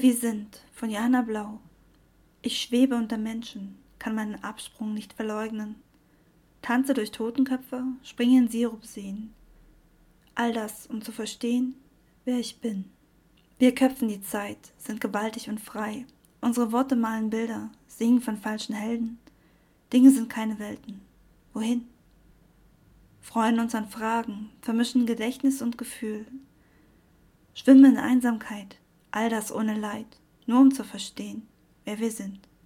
Wir sind, von Johanna Blau. Ich schwebe unter Menschen, kann meinen Absprung nicht verleugnen. Tanze durch Totenköpfe, springe in Sirupseen. All das, um zu verstehen, wer ich bin. Wir köpfen die Zeit, sind gewaltig und frei. Unsere Worte malen Bilder, singen von falschen Helden. Dinge sind keine Welten. Wohin? Freuen uns an Fragen, vermischen Gedächtnis und Gefühl. Schwimmen in Einsamkeit, all das ohne Leid, nur um zu verstehen, wer wir sind.